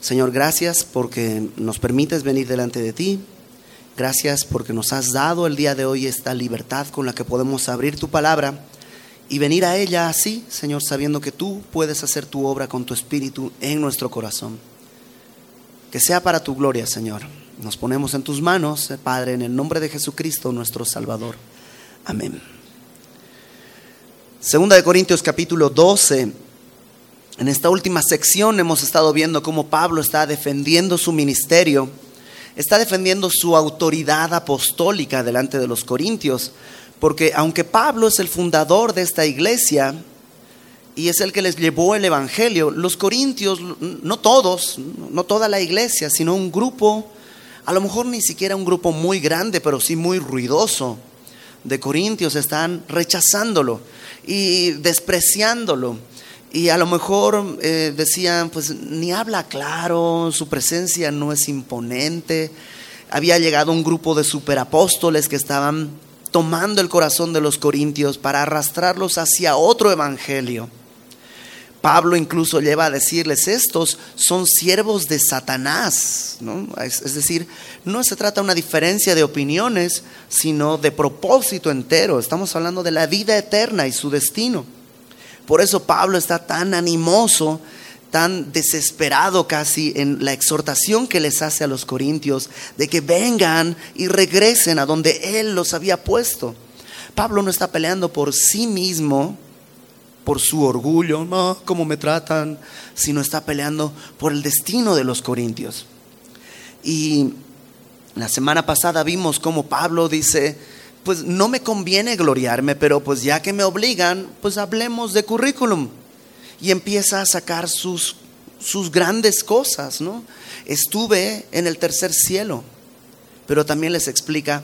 Señor, gracias porque nos permites venir delante de ti. Gracias porque nos has dado el día de hoy esta libertad con la que podemos abrir tu palabra y venir a ella así, Señor, sabiendo que tú puedes hacer tu obra con tu espíritu en nuestro corazón. Que sea para tu gloria, Señor. Nos ponemos en tus manos, Padre, en el nombre de Jesucristo, nuestro Salvador. Amén. Segunda de Corintios capítulo 12. En esta última sección hemos estado viendo cómo Pablo está defendiendo su ministerio, está defendiendo su autoridad apostólica delante de los corintios, porque aunque Pablo es el fundador de esta iglesia y es el que les llevó el Evangelio, los corintios, no todos, no toda la iglesia, sino un grupo, a lo mejor ni siquiera un grupo muy grande, pero sí muy ruidoso, de corintios están rechazándolo y despreciándolo. Y a lo mejor eh, decían, pues ni habla claro, su presencia no es imponente. Había llegado un grupo de superapóstoles que estaban tomando el corazón de los corintios para arrastrarlos hacia otro evangelio. Pablo incluso lleva a decirles, estos son siervos de Satanás. Es, es, decir, no se trata de una diferencia de opiniones, sino de propósito entero. Estamos hablando de la vida eterna y su destino. Por eso Pablo está tan animoso, tan desesperado casi en la exhortación que les hace a los corintios de que vengan y regresen a donde él los había puesto. Pablo no está peleando por sí mismo, por su orgullo, no, cómo me tratan, sino está peleando por el destino de los corintios. Y la semana pasada vimos cómo Pablo dice, pues no me conviene gloriarme, pero pues ya que me obligan, pues hablemos de currículum. Y empieza a sacar sus, sus grandes cosas, ¿no? Estuve en el tercer cielo, pero también les explica,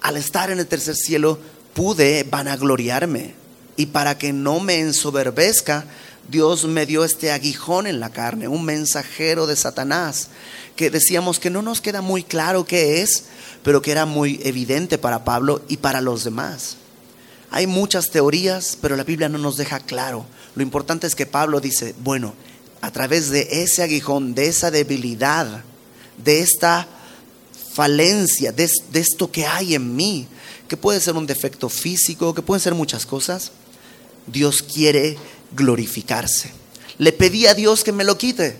al estar en el tercer cielo pude vanagloriarme y para que no me ensoberbezca, Dios me dio este aguijón en la carne, un mensajero de Satanás, que decíamos que no nos queda muy claro qué es, pero que era muy evidente para Pablo y para los demás. Hay muchas teorías, pero la Biblia no nos deja claro. Lo importante es que Pablo dice, bueno, a través de ese aguijón, de esa debilidad, de esta falencia, de, esto que hay en mí, que puede ser un defecto físico, que pueden ser muchas cosas, Dios quiere glorificarse. Le pedí a Dios que me lo quite,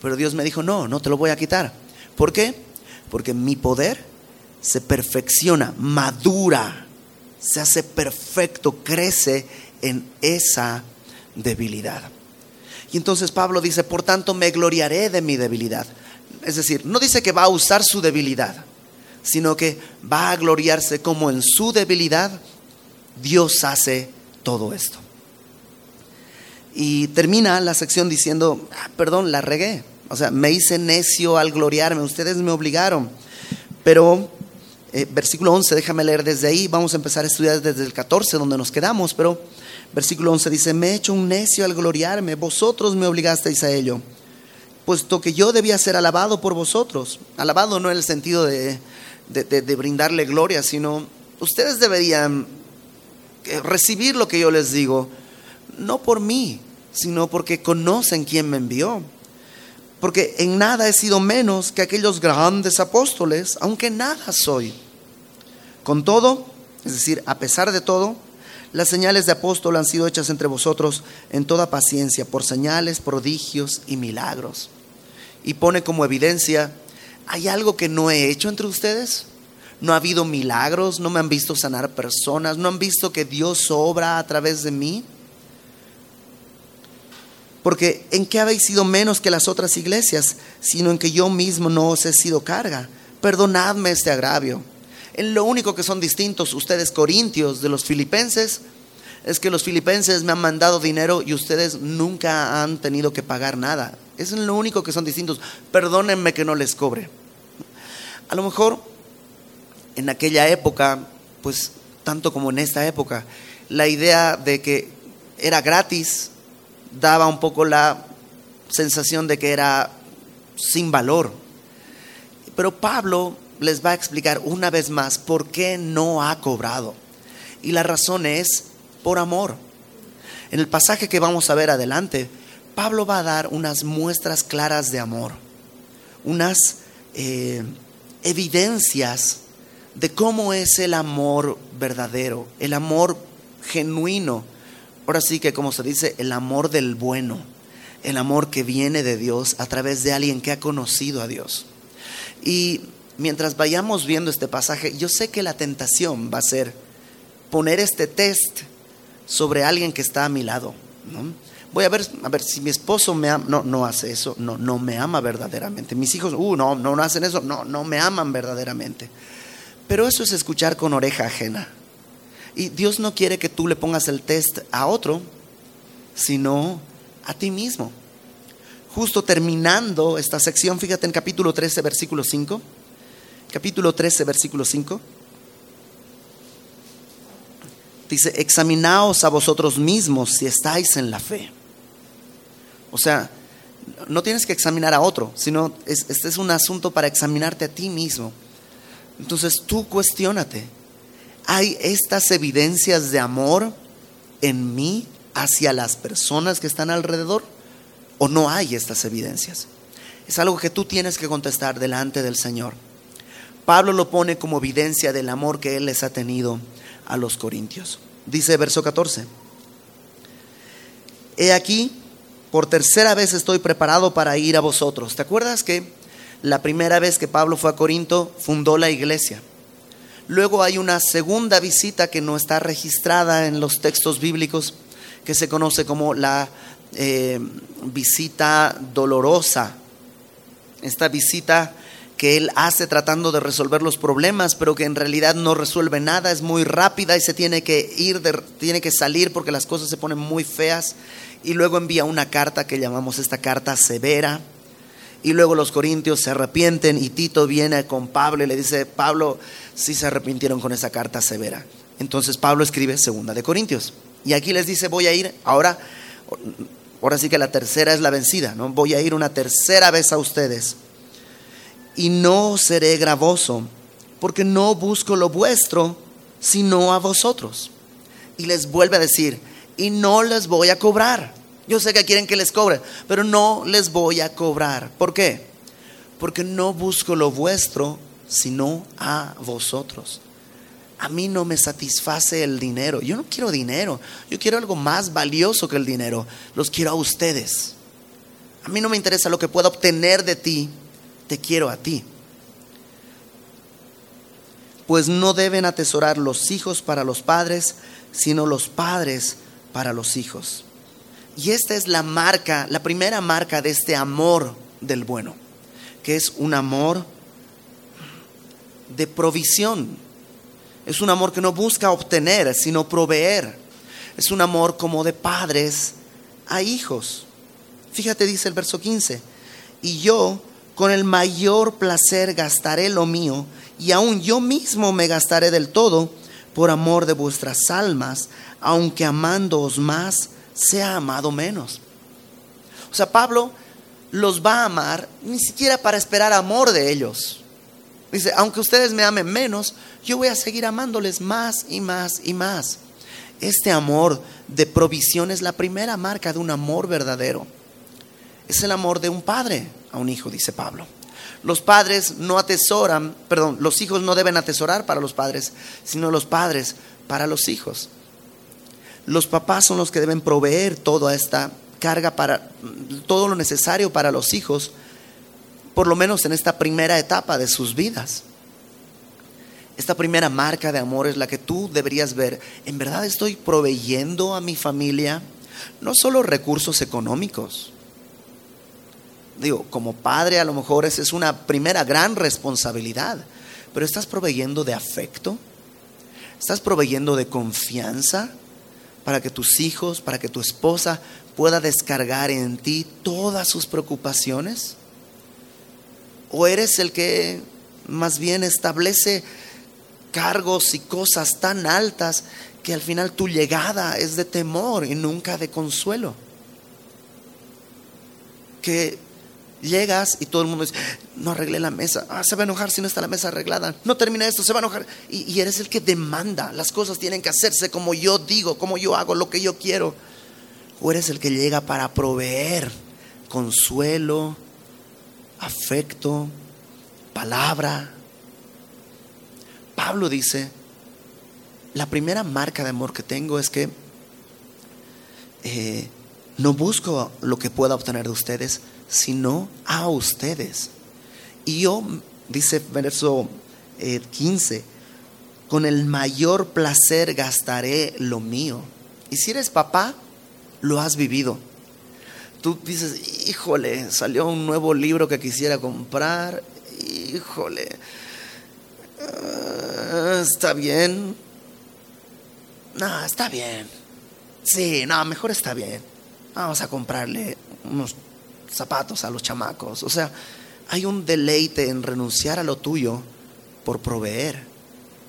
pero Dios me dijo, no, no te lo voy a quitar. ¿Por qué? Porque mi poder se perfecciona, madura, se hace perfecto, crece en esa debilidad. Y entonces Pablo dice, por tanto me gloriaré de mi debilidad. Es decir, no dice que va a usar su debilidad, sino que va a gloriarse como en su debilidad Dios hace todo esto. Y termina la sección diciendo, ah, perdón, la regué. O sea, me hice necio al gloriarme, ustedes me obligaron. Pero, eh, versículo 11, déjame leer desde ahí, vamos a empezar a estudiar desde el 14, donde nos quedamos, pero versículo 11 dice, me he hecho un necio al gloriarme, vosotros me obligasteis a ello, puesto que yo debía ser alabado por vosotros. Alabado no en el sentido de, de brindarle gloria, sino ustedes deberían recibir lo que yo les digo, no por mí, sino porque conocen quién me envió. Porque en nada he sido menos que aquellos grandes apóstoles, aunque nada soy. Con todo, es decir, a pesar de todo, las señales de apóstol han sido hechas entre vosotros en toda paciencia, por señales, prodigios y milagros. Y pone como evidencia, ¿hay algo que no he hecho entre ustedes? no ha habido milagros, no me han visto sanar personas, no han visto que Dios obra a través de mí. Porque ¿en qué habéis sido menos que las otras iglesias? Sino en que yo mismo no os he sido carga. Perdonadme este agravio. En lo único que son distintos ustedes corintios de los filipenses es que los filipenses me han mandado dinero y ustedes nunca han tenido que pagar nada. Es lo único que son distintos. Perdónenme que no les cobre. A lo mejor en aquella época, pues tanto como en esta época, la idea de que era gratis daba un poco la sensación de que era sin valor. Pero Pablo les va a explicar una vez más por qué no ha cobrado. Y la razón es por amor. En el pasaje que vamos a ver adelante, Pablo va a dar unas muestras claras de amor, unas eh, evidencias de cómo es el amor verdadero, el amor genuino. Ahora sí que como se dice, el amor del bueno, el amor que viene de Dios a través de alguien que ha conocido a Dios. Y mientras vayamos viendo este pasaje, yo sé que la tentación va a ser poner este test sobre alguien que está a mi lado. Voy a ver, a ver si mi esposo me ama, no, no hace eso, no, no me ama verdaderamente. Mis hijos, uh, no, no, no hacen eso, no, no me aman verdaderamente. Pero eso es escuchar con oreja ajena. Y Dios no quiere que tú le pongas el test a otro, sino a ti mismo. Justo terminando esta sección, fíjate en capítulo 13, versículo 5. Capítulo 13, versículo 5. Dice, examinaos a vosotros mismos si estáis en la fe. O sea, no tienes que examinar a otro, sino este es un asunto para examinarte a ti mismo. Entonces tú cuestionate, ¿hay estas evidencias de amor en mí hacia las personas que están alrededor? ¿O no hay estas evidencias? Es algo que tú tienes que contestar delante del Señor. Pablo lo pone como evidencia del amor que él les ha tenido a los corintios. Dice verso 14, he aquí, por tercera vez estoy preparado para ir a vosotros. ¿Te acuerdas que la primera vez que Pablo fue a Corinto, fundó la iglesia. Luego hay una segunda visita que no está registrada en los textos bíblicos, que se conoce como la eh, visita dolorosa. Esta visita que él hace tratando de resolver los problemas, pero que en realidad no resuelve nada, es muy rápida y se tiene que ir, tiene que salir porque las cosas se ponen muy feas. Y luego envía una carta que llamamos esta carta severa, y luego los corintios se arrepienten y Tito viene con Pablo y le dice, Pablo, sí se arrepintieron con esa carta severa. Entonces Pablo escribe segunda de Corintios. Y aquí les dice, voy a ir, ahora, ahora sí que la tercera es la vencida, ¿no? Voy a ir una tercera vez a ustedes. Y no seré gravoso, porque no busco lo vuestro, sino a vosotros. Y les vuelve a decir, y no les voy a cobrar yo sé que quieren que les cobre, pero no les voy a cobrar. ¿Por qué? Porque no busco lo vuestro, sino a vosotros. A mí no me satisface el dinero. Yo no quiero dinero. Yo quiero algo más valioso que el dinero. Los quiero a ustedes. A mí no me interesa lo que pueda obtener de ti. Te quiero a ti. Pues no deben atesorar los hijos para los padres, sino los padres para los hijos. Y esta es la marca, la primera marca de este amor del bueno, que es un amor de provisión. Es un amor que no busca obtener, sino proveer. Es un amor como de padres a hijos. Fíjate, dice el verso 15, y yo con el mayor placer gastaré lo mío, y aún yo mismo me gastaré del todo por amor de vuestras almas, aunque amándoos más, sea amado menos. O sea, Pablo los va a amar ni siquiera para esperar amor de ellos. Dice, aunque ustedes me amen menos, yo voy a seguir amándoles más y más y más. Este amor de provisión es la primera marca de un amor verdadero. Es el amor de un padre a un hijo, dice Pablo. Los padres no atesoran, perdón, los hijos no deben atesorar para los padres, sino los padres para los hijos los papás son los que deben proveer toda esta carga para todo lo necesario para los hijos, por lo menos en esta primera etapa de sus vidas. Esta primera marca de amor es la que tú deberías ver. ¿En verdad estoy proveyendo a mi familia no solo recursos económicos? Digo, como padre a lo mejor esa es una primera gran responsabilidad, pero estás proveyendo de afecto, estás proveyendo de confianza, para que tus hijos, para que tu esposa pueda descargar en ti todas sus preocupaciones? ¿O eres el que más bien establece cargos y cosas tan altas que al final tu llegada es de temor y nunca de consuelo? Que Llegas y todo el mundo dice, no arreglé la mesa, ah, se va a enojar si no está la mesa arreglada, no termina esto, se va a enojar. Y, eres el que demanda, las cosas tienen que hacerse como yo digo, como yo hago, lo que yo quiero. ¿O eres el que llega para proveer consuelo, afecto, palabra? Pablo dice, la primera marca de amor que tengo es que eh, no busco lo que pueda obtener de ustedes, sino a ustedes. Y yo, dice verso 15, eh, con el mayor placer gastaré lo mío. Y si eres papá, lo has vivido. Tú dices, híjole, salió un nuevo libro que quisiera comprar, híjole, ah, está bien. No, está bien. Sí, no, mejor está bien. Vamos a comprarle unos zapatos a los chamacos. O sea, hay un deleite en renunciar a lo tuyo por proveer.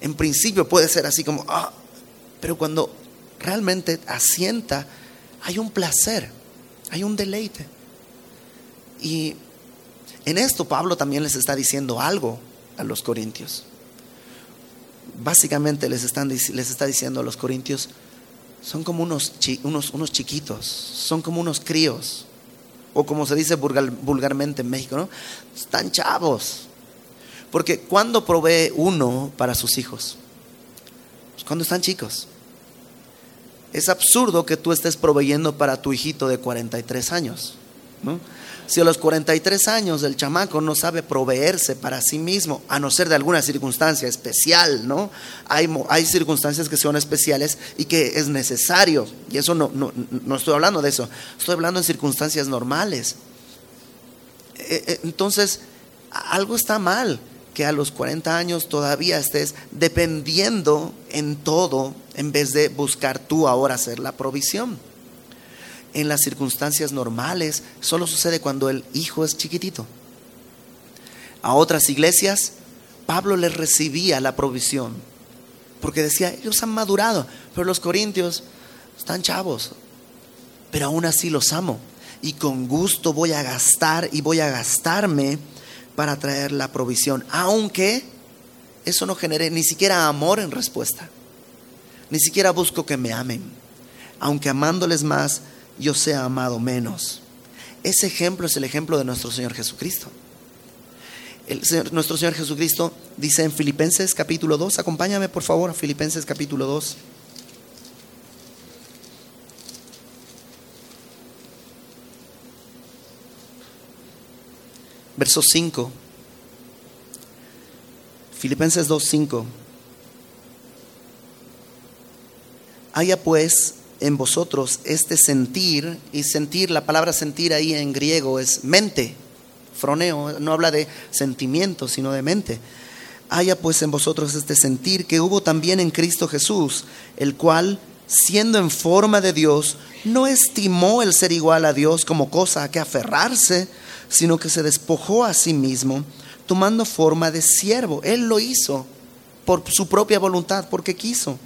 En principio puede ser así como, ah, pero cuando realmente asienta, hay un placer, hay un deleite. Y en esto Pablo también les está diciendo algo a los corintios. Básicamente les, están, les está diciendo a los corintios, son como unos, unos, unos chiquitos, son como unos críos, o como se dice vulgarmente en México, ¿no? Están chavos. Porque cuando provee uno para sus hijos? Pues cuando están chicos. Es absurdo que tú estés proveyendo para tu hijito de 43 años. ¿no? Si a los 43 años el chamaco no sabe proveerse para sí mismo, a no ser de alguna circunstancia especial, ¿no? Hay, hay circunstancias que son especiales y que es necesario. Y eso no, no, no estoy hablando de eso. Estoy hablando en circunstancias normales. E, e, entonces, algo está mal que a los 40 años todavía estés dependiendo en todo en vez de buscar tú ahora hacer la provisión en las circunstancias normales, solo sucede cuando el hijo es chiquitito. A otras iglesias, Pablo les recibía la provisión, porque decía, ellos han madurado, pero los corintios están chavos, pero aún así los amo y con gusto voy a gastar y voy a gastarme para traer la provisión, aunque eso no genere ni siquiera amor en respuesta, ni siquiera busco que me amen, aunque amándoles más, yo sea amado menos. Ese ejemplo es el ejemplo de nuestro Señor Jesucristo. nuestro Señor Jesucristo dice en Filipenses capítulo 2, acompáñame por favor a Filipenses capítulo 2. Verso 5. Filipenses 2, 5. Haya pues en vosotros este sentir, y sentir, la palabra sentir ahí en griego es mente, froneo, no habla de sentimiento, sino de mente. Haya pues en vosotros este sentir que hubo también en Cristo Jesús, el cual, siendo en forma de Dios, no estimó el ser igual a Dios como cosa a que aferrarse, sino que se despojó a sí mismo, tomando forma de siervo. Él lo hizo por su propia voluntad, porque quiso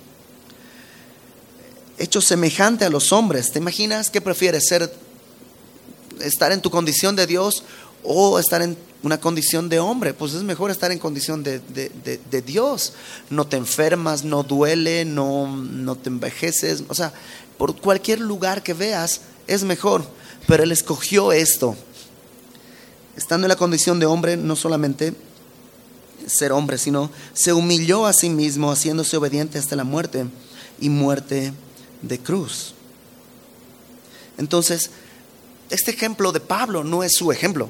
hecho semejante a los hombres. ¿Te imaginas qué prefieres ser estar en tu condición de Dios o estar en una condición de hombre? Pues es mejor estar en condición de, Dios. No te enfermas, no duele, no, no te envejeces. O sea, por cualquier lugar que veas es mejor. Pero Él escogió esto. Estando en la condición de hombre, no solamente ser hombre, sino se humilló a sí mismo, haciéndose obediente hasta la muerte y muerte de cruz. Entonces, este ejemplo de Pablo no es su ejemplo,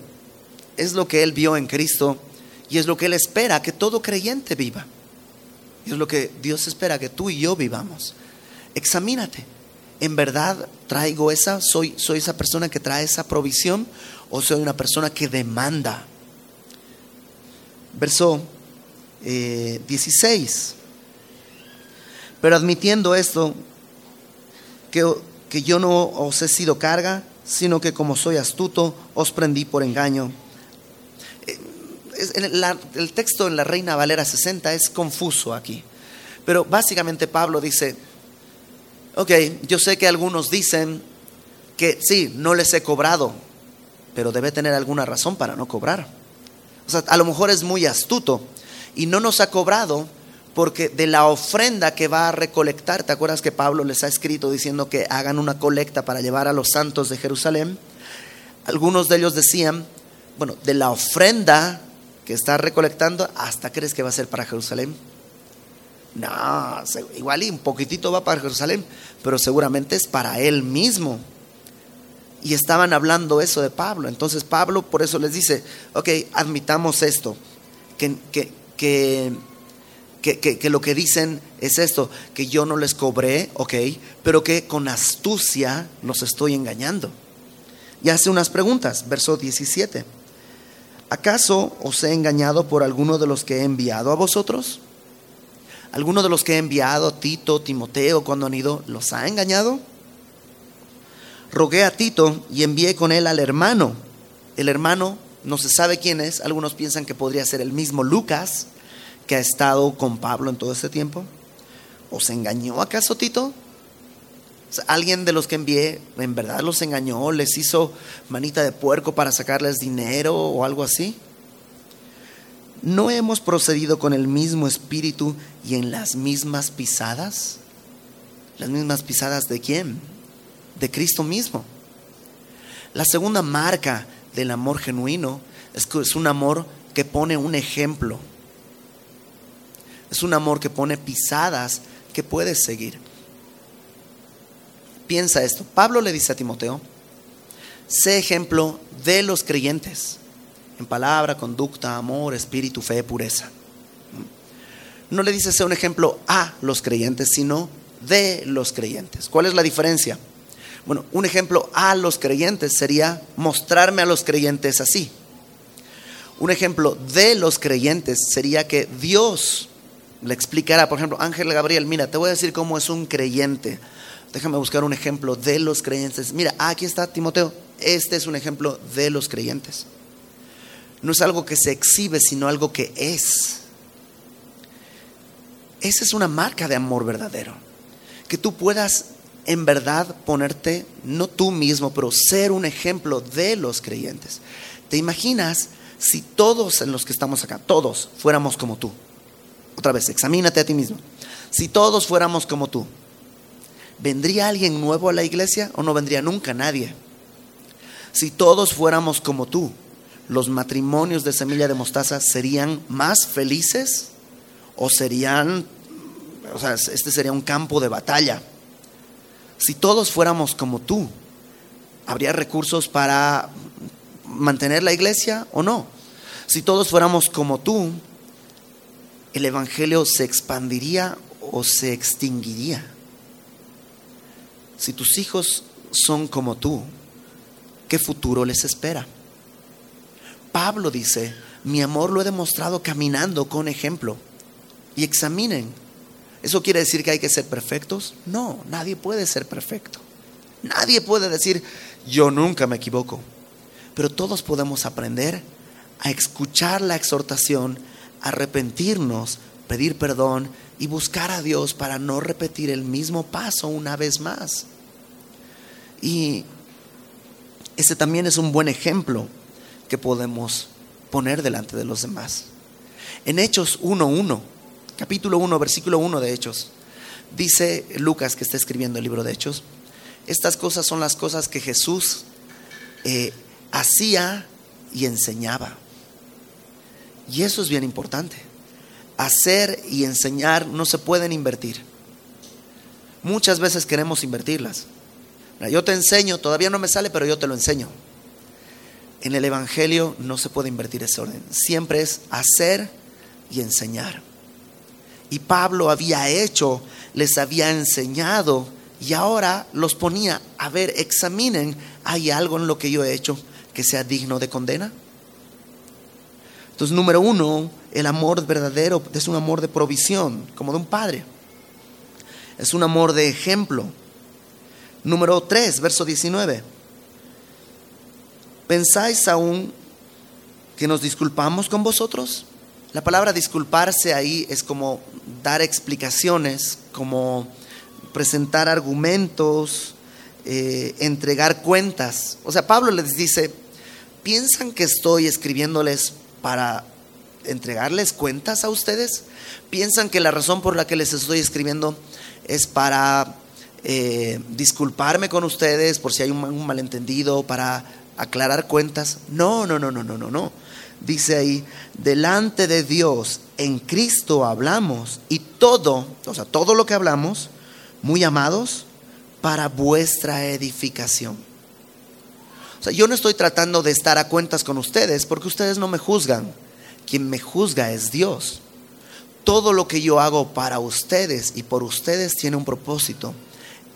es lo que él vio en Cristo y es lo que él espera que todo creyente viva. Y es lo que Dios espera que tú y yo vivamos. Examínate. ¿En verdad traigo esa? ¿Soy, soy esa persona que trae esa provisión? ¿O soy una persona que demanda? Verso 16. Eh, Pero admitiendo esto, que, yo no os he sido carga, sino que como soy astuto, os prendí por engaño. Eh, el texto en la Reina Valera 60 es confuso aquí, pero básicamente Pablo dice, ok, yo sé que algunos dicen que sí, no les he cobrado, pero debe tener alguna razón para no cobrar. O sea, a lo mejor es muy astuto y no nos ha cobrado porque de la ofrenda que va a recolectar, ¿te acuerdas que Pablo les ha escrito diciendo que hagan una colecta para llevar a los santos de Jerusalén? Algunos de ellos decían, bueno, de la ofrenda que está recolectando, ¿hasta crees que va a ser para Jerusalén? No, igual y un poquitito va para Jerusalén, pero seguramente es para él mismo. Y estaban hablando eso de Pablo. Entonces Pablo por eso les dice, ok, admitamos esto, que, que, que que, lo que dicen es esto, que yo no les cobré, ok, pero que con astucia los estoy engañando. Y hace unas preguntas, verso 17. ¿Acaso os he engañado por alguno de los que he enviado a vosotros? ¿Alguno de los que he enviado, Tito, Timoteo, cuando han ido, los ha engañado? Rogué a Tito y envié con él al hermano. El hermano no se sabe quién es, algunos piensan que podría ser el mismo Lucas, que ha estado con Pablo en todo este tiempo? ¿Os engañó acaso Tito? ¿Alguien de los que envié en verdad los engañó? ¿Les hizo manita de puerco para sacarles dinero o algo así? ¿No hemos procedido con el mismo espíritu y en las mismas pisadas? ¿Las mismas pisadas de quién? De Cristo mismo. La segunda marca del amor genuino es que es un amor que pone un ejemplo es un amor que pone pisadas que puedes seguir. Piensa esto. Pablo le dice a Timoteo, sé ejemplo de los creyentes en palabra, conducta, amor, espíritu, fe, pureza. No le dice sé un ejemplo a los creyentes, sino de los creyentes. ¿Cuál es la diferencia? Bueno, un ejemplo a los creyentes sería mostrarme a los creyentes así. Un ejemplo de los creyentes sería que Dios le explicará, por ejemplo, Ángel Gabriel, mira, te voy a decir cómo es un creyente. Déjame buscar un ejemplo de los creyentes. Mira, aquí está Timoteo. Este es un ejemplo de los creyentes. No es algo que se exhibe, sino algo que es. Esa es una marca de amor verdadero. Que tú puedas en verdad ponerte, no tú mismo, pero ser un ejemplo de los creyentes. ¿Te imaginas si todos en los que estamos acá, todos fuéramos como tú? Otra vez, examínate a ti mismo. Si todos fuéramos como tú, ¿vendría alguien nuevo a la iglesia o no vendría nunca nadie? Si todos fuéramos como tú, ¿los matrimonios de semilla de mostaza serían más felices o serían, o sea, este sería un campo de batalla? Si todos fuéramos como tú, ¿habría recursos para mantener la iglesia o no? Si todos fuéramos como tú, el Evangelio se expandiría o se extinguiría. Si tus hijos son como tú, ¿qué futuro les espera? Pablo dice, mi amor lo he demostrado caminando con ejemplo. Y examinen. ¿Eso quiere decir que hay que ser perfectos? No, nadie puede ser perfecto. Nadie puede decir, yo nunca me equivoco. Pero todos podemos aprender a escuchar la exhortación arrepentirnos, pedir perdón y buscar a Dios para no repetir el mismo paso una vez más. Y ese también es un buen ejemplo que podemos poner delante de los demás. En Hechos 1.1, capítulo 1, versículo 1 de Hechos, dice Lucas que está escribiendo el libro de Hechos, estas cosas son las cosas que Jesús eh, hacía y enseñaba. Y eso es bien importante. Hacer y enseñar no se pueden invertir. Muchas veces queremos invertirlas. Yo te enseño, todavía no me sale, pero yo te lo enseño. En el Evangelio no se puede invertir ese orden. Siempre es hacer y enseñar. Y Pablo había hecho, les había enseñado y ahora los ponía, a ver, examinen, ¿hay algo en lo que yo he hecho que sea digno de condena? Entonces, número uno, el amor verdadero es un amor de provisión, como de un padre. Es un amor de ejemplo. Número tres, verso 19. ¿Pensáis aún que nos disculpamos con vosotros? La palabra disculparse ahí es como dar explicaciones, como presentar argumentos, eh, entregar cuentas. O sea, Pablo les dice, ¿piensan que estoy escribiéndoles para entregarles cuentas a ustedes? ¿Piensan que la razón por la que les estoy escribiendo es para eh, disculparme con ustedes por si hay un, un malentendido, para aclarar cuentas? No, no, no, no, no, no, no. Dice ahí, delante de Dios en Cristo hablamos y todo, o sea, todo lo que hablamos, muy amados, para vuestra edificación. Yo no estoy tratando de estar a cuentas con ustedes porque ustedes no me juzgan. Quien me juzga es Dios. Todo lo que yo hago para ustedes y por ustedes tiene un propósito.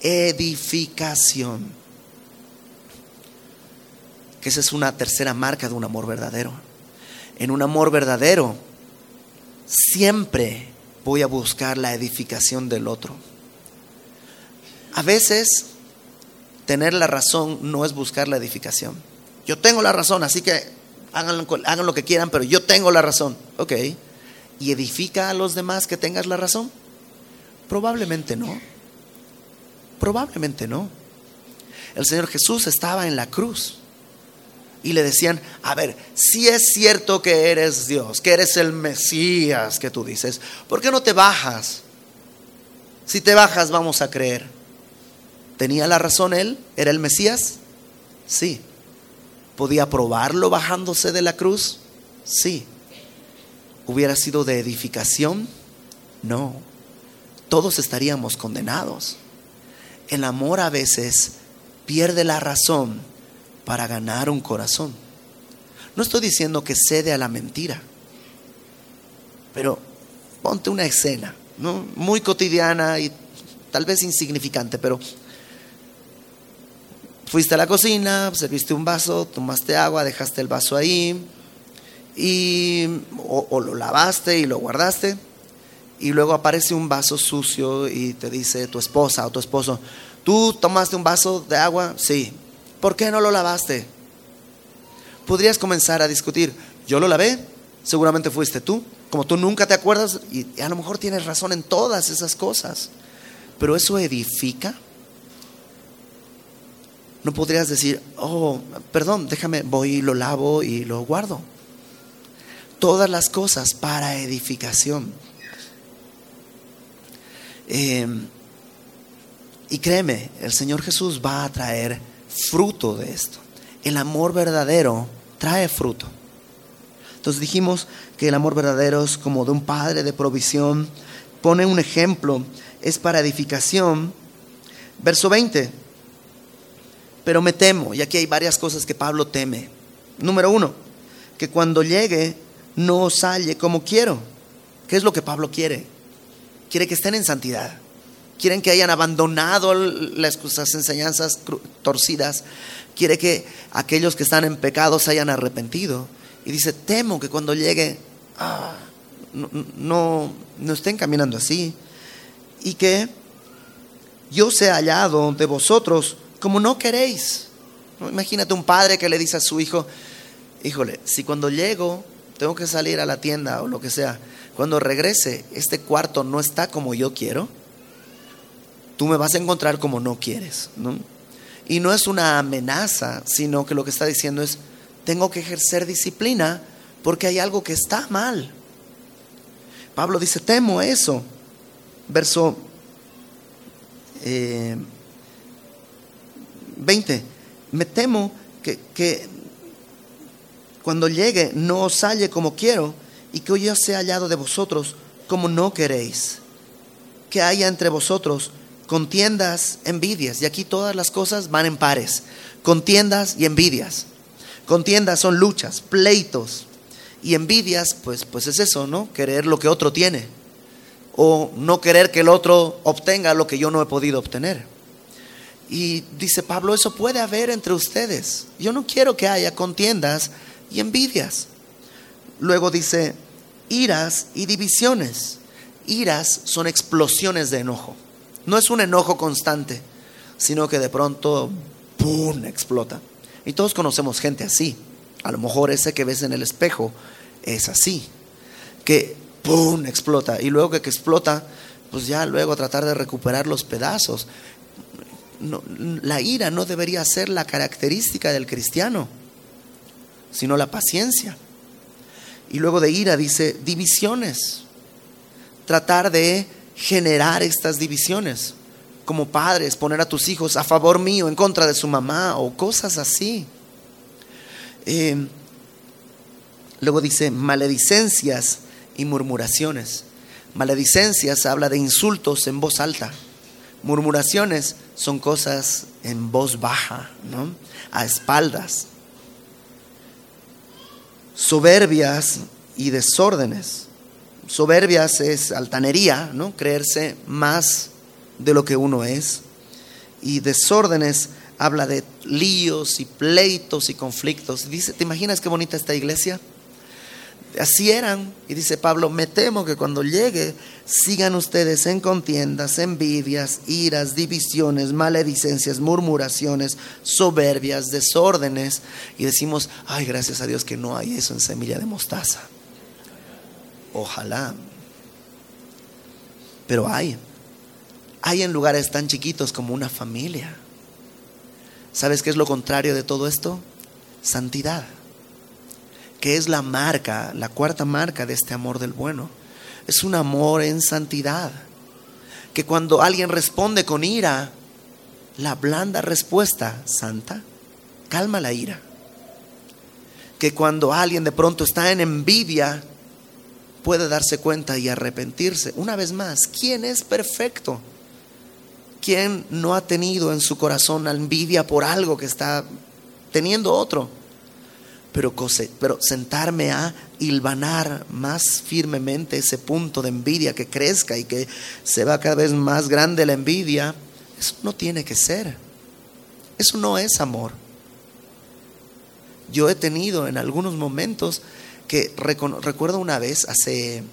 Edificación. Que esa es una tercera marca de un amor verdadero. En un amor verdadero, siempre voy a buscar la edificación del otro. A veces tener la razón no es buscar la edificación. Yo tengo la razón, así que hagan, hagan lo que quieran, pero yo tengo la razón. Ok. ¿Y edifica a los demás que tengas la razón? Probablemente no. Probablemente no. El Señor Jesús estaba en la cruz y le decían, a ver, si es cierto que eres Dios, que eres el Mesías que tú dices, ¿por qué no te bajas? Si te bajas vamos a creer. ¿Tenía la razón él? ¿Era el Mesías? Sí. ¿Podía probarlo bajándose de la cruz? Sí. ¿Hubiera sido de edificación? No. Todos estaríamos condenados. El amor a veces pierde la razón para ganar un corazón. No estoy diciendo que cede a la mentira, pero ponte una escena, ¿no? muy cotidiana y tal vez insignificante, pero fuiste a la cocina, serviste un vaso, tomaste agua, dejaste el vaso ahí, y, o, o lo lavaste y lo guardaste, y luego aparece un vaso sucio y te dice tu esposa o tu esposo, ¿tú tomaste un vaso de agua? Sí, ¿Por qué no lo lavaste? Podrías comenzar a discutir, yo lo lavé, seguramente fuiste tú, como tú nunca te acuerdas y a lo mejor tienes razón en todas esas cosas, pero eso edifica. No podrías decir, oh, perdón, déjame, voy y lo lavo y lo guardo. Todas las cosas para edificación. Eh, y créeme, el Señor Jesús va a traer fruto de esto. El amor verdadero trae fruto. Entonces dijimos que el amor verdadero es como de un padre de provisión. Pone un ejemplo, es para edificación. Verso 20. Pero me temo, y aquí hay varias cosas que Pablo teme. Número uno, que cuando llegue no salle como quiero. ¿Qué es lo que Pablo quiere? Quiere que estén en santidad quieren que hayan abandonado las, enseñanzas torcidas, quiere que aquellos que están en pecado se hayan arrepentido. Y dice, temo que cuando llegue, ah, no, no, estén caminando así. Y que yo sea hallado de vosotros como no queréis. Imagínate un padre que le dice a su hijo, híjole, si cuando llego tengo que salir a la tienda o lo que sea, cuando regrese este cuarto no está como yo quiero, tú me vas a encontrar como no quieres. Y no es una amenaza, sino que lo que está diciendo es, tengo que ejercer disciplina porque hay algo que está mal. Pablo dice, temo eso. Verso 20, eh, me temo que, que cuando llegue no os halle como quiero y que hoy yo sea hallado de vosotros como no queréis. Que haya entre vosotros contiendas, envidias. Y aquí todas las cosas van en pares. Contiendas y envidias. Contiendas son luchas, pleitos. Y envidias, pues, pues es eso, ¿no? Querer lo que otro tiene. O no querer que el otro obtenga lo que yo no he podido obtener. Y dice Pablo, eso puede haber entre ustedes. Yo no quiero que haya contiendas y envidias. Luego dice, iras y divisiones. Iras son explosiones de enojo. No es un enojo constante, sino que de pronto, ¡pum!, explota. Y todos conocemos gente así. A lo mejor ese que ves en el espejo es así. Que, ¡pum!, explota. Y luego que, explota, pues ya luego tratar de recuperar los pedazos. La ira no debería ser la característica del cristiano, sino la paciencia. Y luego de ira dice divisiones. Tratar de generar estas divisiones. Como padres, poner a tus hijos a favor mío, en contra de su mamá o cosas así. Eh, luego dice maledicencias y murmuraciones. Maledicencias habla de insultos en voz alta. Murmuraciones son cosas en voz baja, ¿no? A espaldas. Soberbias y desórdenes. Soberbias es altanería, ¿no? Creerse más de lo que uno es. Y desórdenes habla de líos y pleitos y conflictos. Dice, ¿te imaginas qué bonita esta iglesia? Así eran. Y dice Pablo, me temo que cuando llegue sigan ustedes en contiendas, envidias, iras, divisiones, maledicencias, murmuraciones, soberbias, desórdenes. Y decimos, ay, gracias a Dios que no hay eso en semilla de mostaza. Ojalá. Pero hay. Hay en lugares tan chiquitos como una familia. ¿Sabes qué es lo contrario de todo esto? Santidad que es la marca, la cuarta marca de este amor del bueno. Es un amor en santidad. Que cuando alguien responde con ira, la blanda respuesta santa calma la ira. Que cuando alguien de pronto está en envidia, puede darse cuenta y arrepentirse. Una vez más, ¿quién es perfecto? ¿Quién no ha tenido en su corazón envidia por algo que está teniendo otro? Pero, pero sentarme a hilvanar más firmemente ese punto de envidia que crezca y que se va cada vez más grande la envidia, eso no tiene que ser. Eso no es amor. Yo he tenido en algunos momentos que recuerdo una vez hace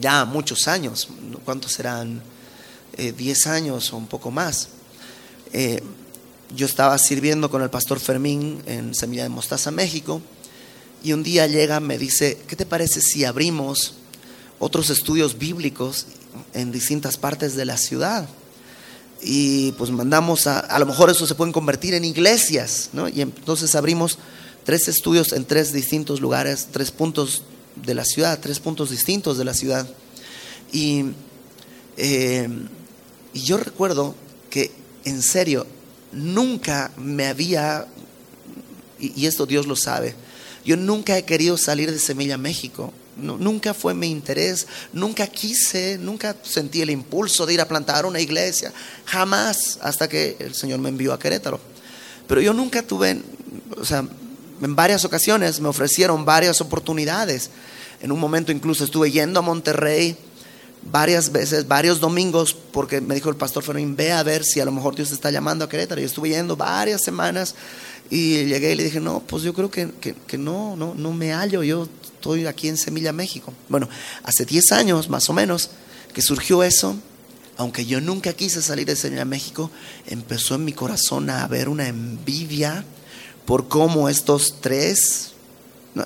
ya muchos años, ¿cuántos serán? Eh, diez años o un poco más. Eh, yo estaba sirviendo con el pastor Fermín en Semilla de Mostaza, México, y un día llega, me dice, ¿qué te parece si abrimos otros estudios bíblicos en distintas partes de la ciudad? Y pues mandamos a, a lo mejor eso se pueden convertir en iglesias, ¿no? Y entonces abrimos tres estudios en tres distintos lugares, tres puntos de la ciudad, tres puntos distintos de la ciudad. Y, eh, y yo recuerdo que en serio, nunca me había, y, esto Dios lo sabe, yo nunca he querido salir de Semilla México. nunca fue mi interés, nunca quise, nunca sentí el impulso de ir a plantar una iglesia, jamás, hasta que el Señor me envió a Querétaro. Pero yo nunca tuve, o sea, en varias ocasiones me ofrecieron varias oportunidades. En un momento incluso estuve yendo a Monterrey varias veces, varios domingos, porque me dijo el pastor Fermín, ve a ver si a lo mejor Dios está llamando a Querétaro. Y estuve yendo varias semanas y llegué y le dije, no, pues yo creo que, que, no, no, no me hallo, yo estoy aquí en Semilla, México. Bueno, hace 10 años más o menos que surgió eso, aunque yo nunca quise salir de Semilla, México, empezó en mi corazón a haber una envidia por cómo estos tres,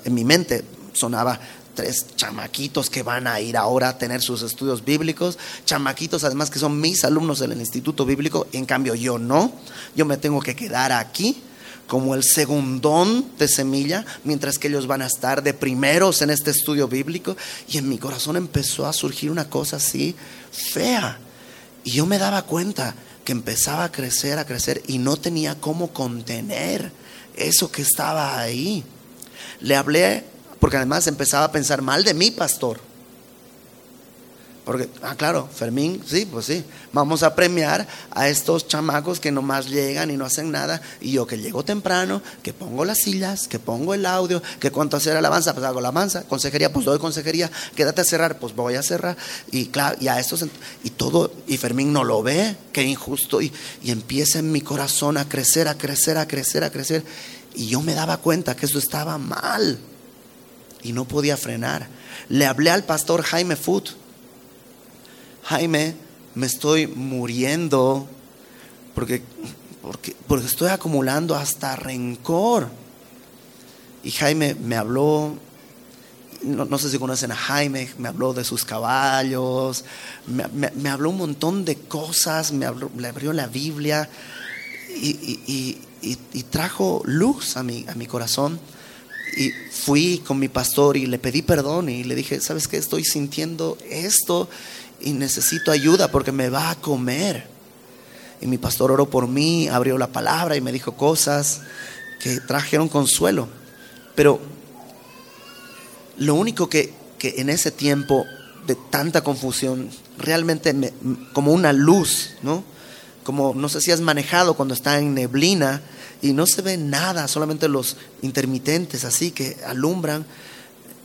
en mi mente sonaba tres chamaquitos que van a ir ahora a tener sus estudios bíblicos, chamaquitos además que son mis alumnos del Instituto Bíblico, en cambio yo no, yo me tengo que quedar aquí como el segundón de semilla, mientras que ellos van a estar de primeros en este estudio bíblico, y en mi corazón empezó a surgir una cosa así fea, y yo me daba cuenta que empezaba a crecer, a crecer, y no tenía cómo contener eso que estaba ahí. Le hablé porque además empezaba a pensar mal de mi pastor. Porque, ah, claro, Fermín, sí, pues sí, vamos a premiar a estos chamacos que nomás llegan y no hacen nada. Y yo que llego temprano, que pongo las sillas, que pongo el audio, que cuanto hacer alabanza, pues hago alabanza, consejería, pues doy consejería, quédate a cerrar, pues voy a cerrar. Y claro, y a estos, y todo, y Fermín no lo ve, qué injusto. Y, y empieza en mi corazón a crecer, a crecer, a crecer, a crecer. Y yo me daba cuenta que eso estaba mal y no podía frenar. Le hablé al pastor Jaime Foot. Jaime, me estoy muriendo porque, porque, porque estoy acumulando hasta rencor. Y Jaime me habló, no, sé si conocen a Jaime, me habló de sus caballos, me, habló un montón de cosas, me, abrió la Biblia y, y, y, y trajo luz a mi, a mi corazón Y fui con mi pastor y le pedí perdón y le dije, ¿sabes qué? Estoy sintiendo esto y necesito ayuda porque me va a comer. Y mi pastor oró por mí, abrió la palabra y me dijo cosas que trajeron consuelo. Pero lo único que, que en ese tiempo de tanta confusión, realmente me, como una luz, ¿no? Como no sé si has manejado cuando está en neblina y no se ve nada, solamente los intermitentes así que alumbran.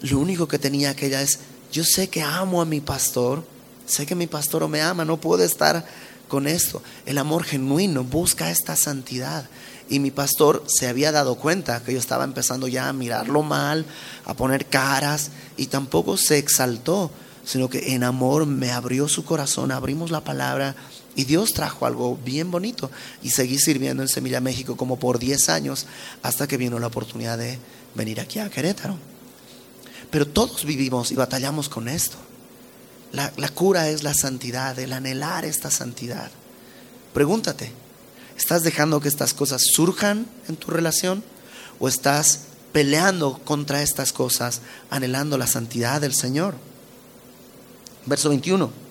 Lo único que tenía aquella es, yo sé que amo a mi pastor, sé que mi pastor me ama, no puedo estar con esto. El amor genuino busca esta santidad. Y mi pastor se había dado cuenta que yo estaba empezando ya a mirarlo mal, a poner caras, y tampoco se exaltó, sino que en amor me abrió su corazón, abrimos la palabra y Dios trajo algo bien bonito. Y seguí sirviendo en Semilla México como por 10 años hasta que vino la oportunidad de venir aquí a Querétaro. Pero todos vivimos y batallamos con esto. La, cura es la santidad, el anhelar esta santidad. Pregúntate, ¿estás dejando que estas cosas surjan en tu relación? ¿O estás peleando contra estas cosas, anhelando la santidad del Señor? Verso 21.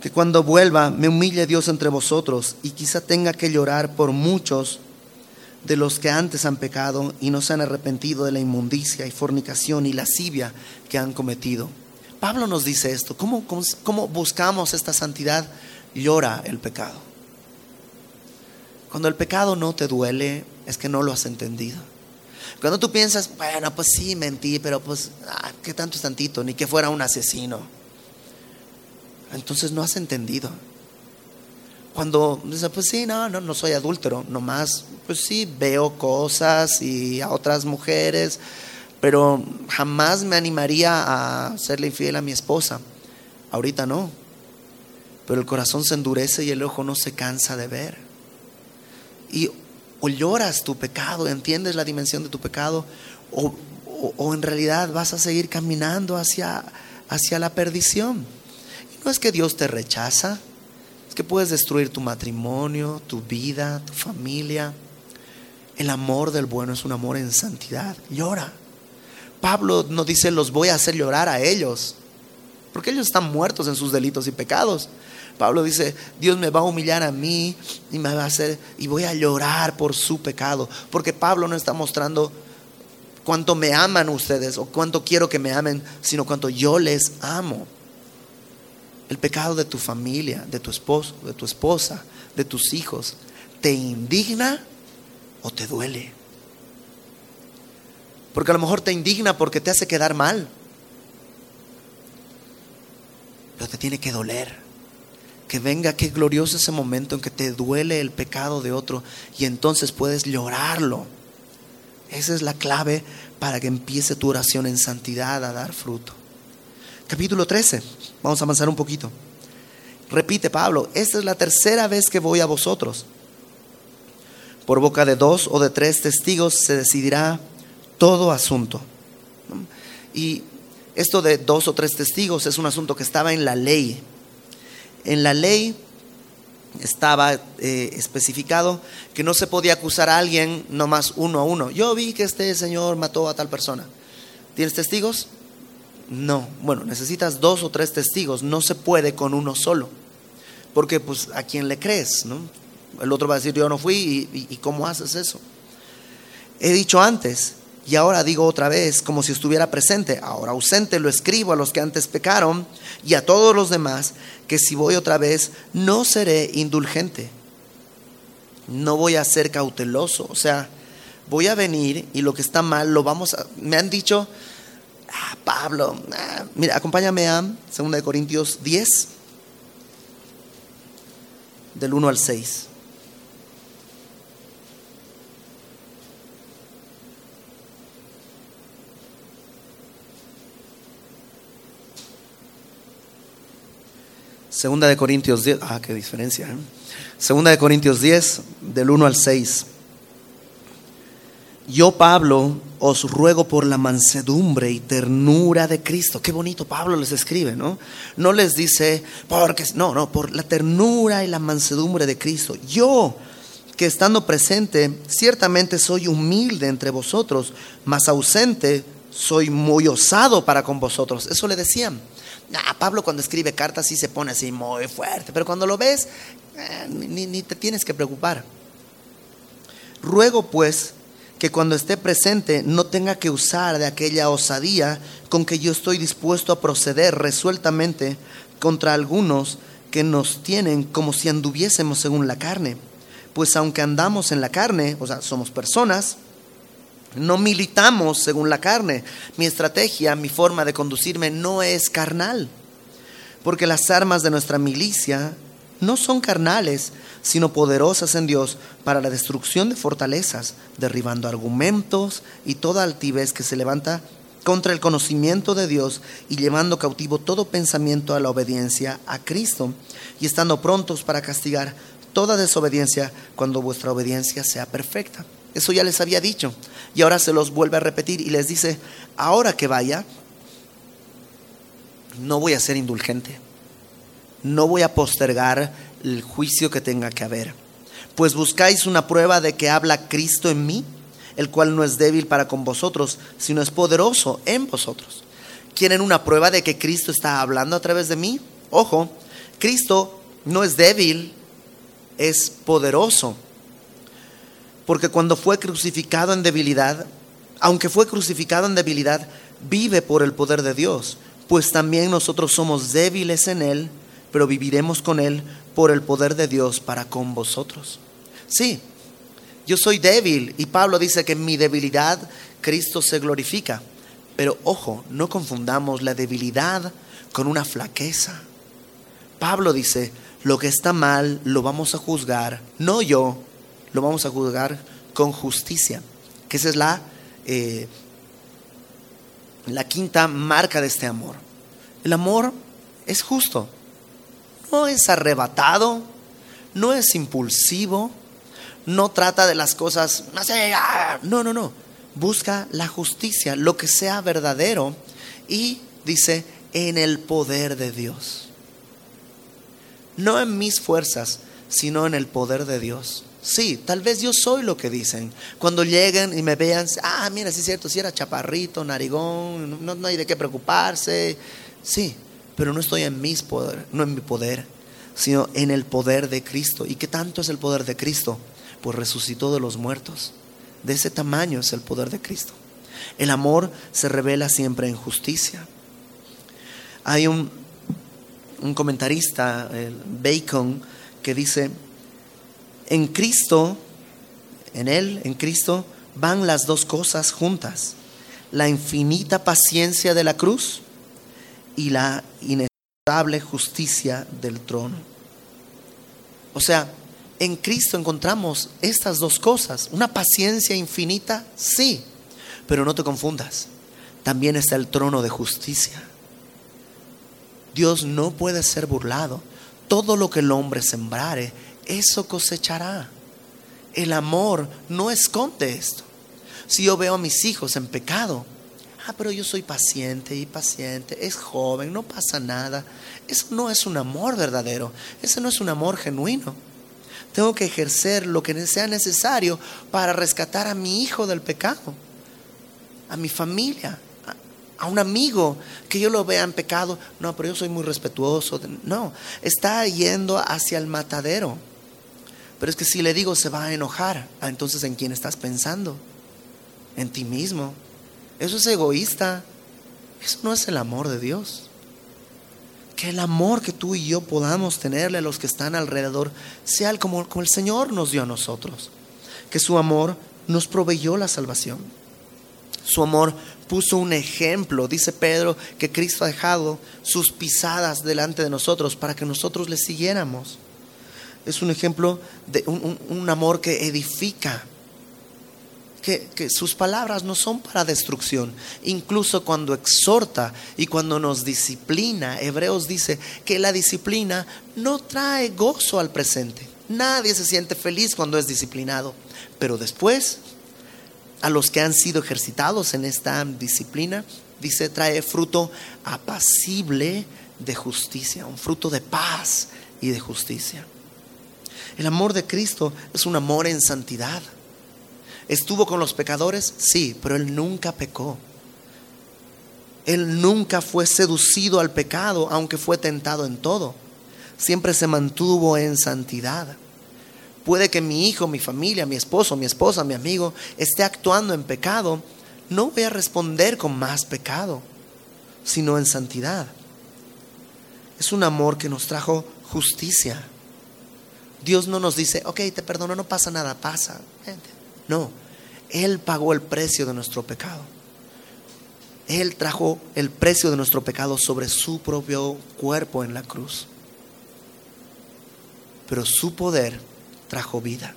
Que cuando vuelva me humille Dios entre vosotros y quizá tenga que llorar por muchos de los que antes han pecado y no se han arrepentido de la inmundicia y fornicación y lascivia que han cometido. Pablo nos dice esto. ¿Cómo, buscamos esta santidad? Llora el pecado. Cuando el pecado no te duele, es que no lo has entendido. Cuando tú piensas, bueno, pues sí, mentí, pero pues, ah, ¿qué tanto es tantito? Ni que fuera un asesino. Entonces no has entendido. Cuando dices, pues sí, no, no, no soy adúltero, nomás, pues sí, veo cosas y a otras mujeres, pero jamás me animaría a serle infiel a mi esposa. Ahorita no. Pero el corazón se endurece y el ojo no se cansa de ver. Y o lloras tu pecado, entiendes la dimensión de tu pecado, o, en realidad vas a seguir caminando hacia, hacia la perdición. No es que Dios te rechaza, es que puedes destruir tu matrimonio, tu vida, tu familia. El amor del bueno es un amor en santidad. Llora. Pablo no dice los voy a hacer llorar a ellos, porque ellos están muertos en sus delitos y pecados. Pablo dice, Dios me va a humillar a mí y me va a hacer y voy a llorar por su pecado, porque Pablo no está mostrando cuánto me aman ustedes o cuánto quiero que me amen, sino cuánto yo les amo. El pecado de tu familia, de tu esposo, de tu esposa, de tus hijos, ¿te indigna o te duele? Porque a lo mejor te indigna porque te hace quedar mal. Pero te tiene que doler que venga, qué glorioso ese momento en que te duele el pecado de otro y entonces puedes llorarlo. Esa es la clave para que empiece tu oración en santidad a dar fruto. Capítulo 13, vamos a avanzar un poquito. Repite Pablo, esta es la tercera vez que voy a vosotros. Por boca de dos o de tres testigos se decidirá todo asunto. Y esto de dos o tres testigos es un asunto que estaba en la ley en la ley estaba eh, especificado que no se podía acusar a alguien nomás uno a uno. Yo vi que este señor mató a tal persona. ¿Tienes testigos? No. Bueno, necesitas dos o tres testigos. No se puede con uno solo. Porque pues a quién le crees, ¿no? El otro va a decir yo no fui y, cómo haces eso. He dicho antes y ahora digo otra vez, como si estuviera presente, ahora ausente, lo escribo a los que antes pecaron y a todos los demás, que si voy otra vez, no seré indulgente. No voy a ser cauteloso. O sea, voy a venir y lo que está mal lo vamos a... Me han dicho, ah, Pablo, ah, mira, acompáñame a 2 Corintios 10, del 1 al 6. Segunda de Corintios 10, ah, qué diferencia. ¿eh? Segunda de Corintios 10, del 1 al 6. Yo, Pablo, os ruego por la mansedumbre y ternura de Cristo. Qué bonito Pablo les escribe, ¿no? No les dice, porque, no, no, por la ternura y la mansedumbre de Cristo. Yo, que estando presente, ciertamente soy humilde entre vosotros, mas ausente soy muy osado para con vosotros. Eso le decían. Ah, Pablo cuando escribe cartas sí se pone así muy fuerte, pero cuando lo ves, eh, ni te tienes que preocupar. Ruego pues que cuando esté presente no tenga que usar de aquella osadía con que yo estoy dispuesto a proceder resueltamente contra algunos que nos tienen como si anduviésemos según la carne pues aunque andamos en la carne, o sea, somos personas, no militamos según la carne. Mi estrategia, mi forma de conducirme no es carnal, porque las armas de nuestra milicia no son carnales, sino poderosas en Dios para la destrucción de fortalezas, derribando argumentos y toda altivez que se levanta contra el conocimiento de Dios y llevando cautivo todo pensamiento a la obediencia a Cristo y estando prontos para castigar toda desobediencia cuando vuestra obediencia sea perfecta. Eso ya les había dicho. Y ahora se los vuelve a repetir y les dice, ahora que vaya, no voy a ser indulgente. No voy a postergar el juicio que tenga que haber. Pues buscáis una prueba de que habla Cristo en mí, el cual no es débil para con vosotros, sino es poderoso en vosotros. ¿Quieren una prueba de que Cristo está hablando a través de mí? Ojo, Cristo no es débil es poderoso. Porque cuando fue crucificado en debilidad, aunque fue crucificado en debilidad, vive por el poder de Dios. Pues también nosotros somos débiles en Él, pero viviremos con Él por el poder de Dios para con vosotros. Sí, yo soy débil y Pablo dice que en mi debilidad Cristo se glorifica. Pero ojo, no confundamos la debilidad con una flaqueza. Pablo dice, lo que está mal lo vamos a juzgar, no yo, lo vamos a juzgar con justicia, que esa es la, eh, la quinta marca de este amor. El amor es justo, no es arrebatado, no es impulsivo, no trata de las cosas, no sé, ah, no, no, no, busca la justicia, lo que sea verdadero y dice en el poder de Dios no en mis fuerzas, sino en el poder de Dios. Sí, tal vez yo soy lo que dicen. Cuando lleguen y me vean, ah, mira, sí es cierto, si era chaparrito, narigón, no, no, hay de qué preocuparse. Sí, pero no estoy en mis poder, no en mi poder, sino en el poder de Cristo. ¿Y qué tanto es el poder de Cristo? Pues resucitó de los muertos. De ese tamaño es el poder de Cristo. El amor se revela siempre en justicia. Hay un, un comentarista, Bacon, que dice, en Cristo, en Él, en Cristo, van las dos cosas juntas, la infinita paciencia de la cruz y la inestable justicia del trono. O sea, en Cristo encontramos estas dos cosas, una paciencia infinita, sí, pero no te confundas, también está el trono de justicia. Dios no puede ser burlado. Todo lo que el hombre sembrare, eso cosechará. El amor no esconde esto. Si yo veo a mis hijos en pecado, ah, pero yo soy paciente y paciente, es joven, no pasa nada. Eso no es un amor verdadero, ese no es un amor genuino. Tengo que ejercer lo que sea necesario para rescatar a mi hijo del pecado, a mi familia, a un amigo que yo lo vea en pecado, no, pero yo soy muy respetuoso. No, está yendo hacia el matadero. Pero es que si le digo se va a enojar, ah, entonces ¿en quién estás pensando? En ti mismo. Eso es egoísta. Eso no es el amor de Dios. Que el amor que tú y yo podamos tenerle a los que están alrededor sea como, como el Señor nos dio a nosotros. Que su amor nos proveyó la salvación. Su amor puso un ejemplo. Dice Pedro que Cristo ha dejado sus pisadas delante de nosotros para que nosotros le siguiéramos. Es un ejemplo de un, amor que edifica. Que, sus palabras no son para destrucción. Incluso cuando exhorta y cuando nos disciplina, Hebreos dice que la disciplina no trae gozo al presente. Nadie se siente feliz cuando es disciplinado, pero después a los que han sido ejercitados en esta disciplina, dice, trae fruto apacible de justicia, un fruto de paz y de justicia. El amor de Cristo es un amor en santidad. ¿Estuvo con los pecadores? Sí, pero Él nunca pecó. Él nunca fue seducido al pecado, aunque fue tentado en todo. Siempre se mantuvo en santidad. Puede que mi hijo, mi familia, mi esposo, mi esposa, mi amigo esté actuando en pecado. No voy a responder con más pecado, sino en santidad. Es un amor que nos trajo justicia. Dios no nos dice, ok, te perdono, no pasa nada, pasa. No, Él pagó el precio de nuestro pecado. Él trajo el precio de nuestro pecado sobre su propio cuerpo en la cruz. Pero su poder trajo vida.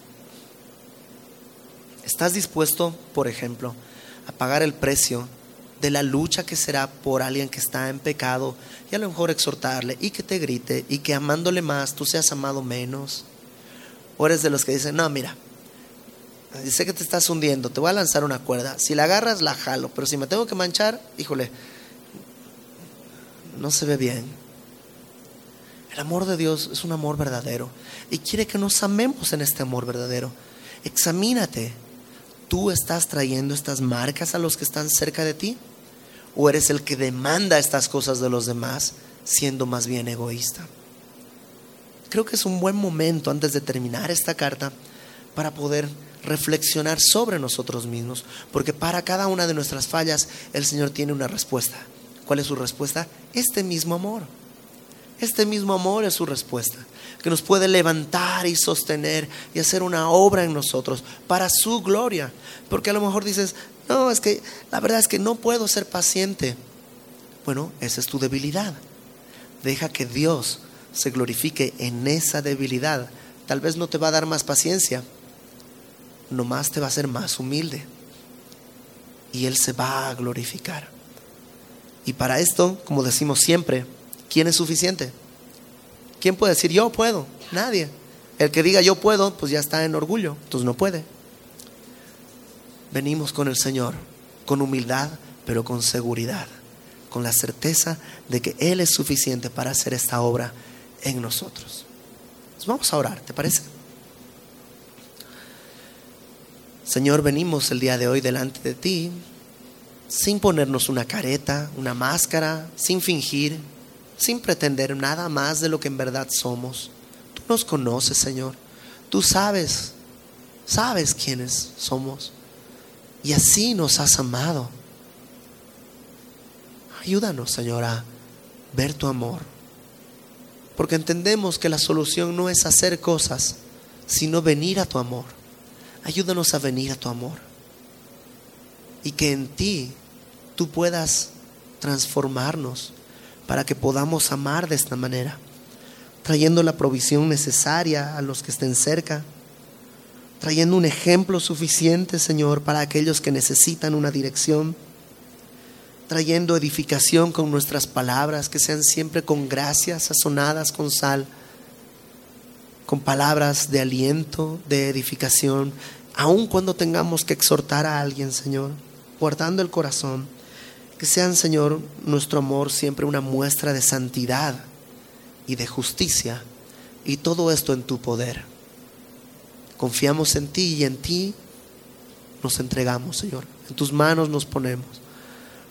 ¿Estás dispuesto, por ejemplo, a pagar el precio de la lucha que será por alguien que está en pecado y a lo mejor exhortarle y que te grite y que amándole más tú seas amado menos? ¿O eres de los que dicen, no, mira, sé que te estás hundiendo, te voy a lanzar una cuerda. Si la agarras, la jalo, pero si me tengo que manchar, híjole, no se ve bien. El amor de Dios es un amor verdadero y quiere que nos amemos en este amor verdadero. Examínate. ¿Tú estás trayendo estas marcas a los que están cerca de ti? ¿O eres el que demanda estas cosas de los demás siendo más bien egoísta? Creo que es un buen momento antes de terminar esta carta para poder reflexionar sobre nosotros mismos, porque para cada una de nuestras fallas el Señor tiene una respuesta. ¿Cuál es su respuesta? Este mismo amor. Este mismo amor es su respuesta, que nos puede levantar y sostener y hacer una obra en nosotros para su gloria. Porque a lo mejor dices, no, es que la verdad es que no puedo ser paciente. Bueno, esa es tu debilidad. Deja que Dios se glorifique en esa debilidad. Tal vez no te va a dar más paciencia, nomás te va a hacer más humilde. Y Él se va a glorificar. Y para esto, como decimos siempre, ¿quién es suficiente? ¿Quién puede decir yo puedo? Nadie. El que diga yo puedo, pues ya está en orgullo, entonces no puede. Venimos con el Señor, con humildad, pero con seguridad, con la certeza de que Él es suficiente para hacer esta obra en nosotros. vamos a orar, ¿te parece? Señor, venimos el día de hoy delante de ti sin ponernos una careta, una máscara, sin fingir, sin pretender nada más de lo que en verdad somos. Tú nos conoces, Señor. Tú sabes, sabes quiénes somos. Y así nos has amado. Ayúdanos, Señor, a ver tu amor. Porque entendemos que la solución no es hacer cosas, sino venir a tu amor. Ayúdanos a venir a tu amor. Y que en ti tú puedas transformarnos para que podamos amar de esta manera, trayendo la provisión necesaria a los que estén cerca, trayendo un ejemplo suficiente, Señor, para aquellos que necesitan una dirección, trayendo edificación con nuestras palabras, que sean siempre con gracia, sazonadas con sal con palabras de aliento, de edificación, aun cuando tengamos que exhortar a alguien, Señor, guardando el corazón, que sean, Señor, nuestro amor siempre una muestra de santidad y de justicia, y todo esto en tu poder. Confiamos en ti y en ti nos entregamos, Señor. En tus manos nos ponemos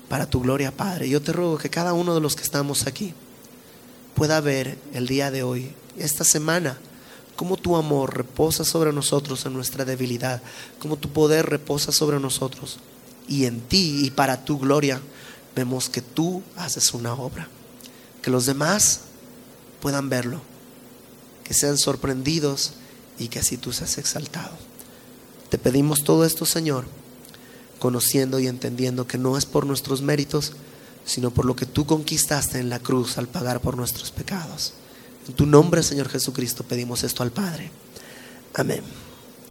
para tu gloria, Padre. Yo te ruego que cada uno de los que estamos aquí pueda ver el día de hoy, esta semana, cómo tu amor reposa sobre nosotros en nuestra debilidad, cómo tu poder reposa sobre nosotros. Y en ti y para tu gloria vemos que tú haces una obra. Que los demás puedan verlo, que sean sorprendidos y que así tú seas exaltado. Te pedimos todo esto, Señor, conociendo y entendiendo que no es por nuestros méritos, sino por lo que tú conquistaste en la cruz al pagar por nuestros pecados. En tu nombre, Señor Jesucristo, pedimos esto al Padre. Amén.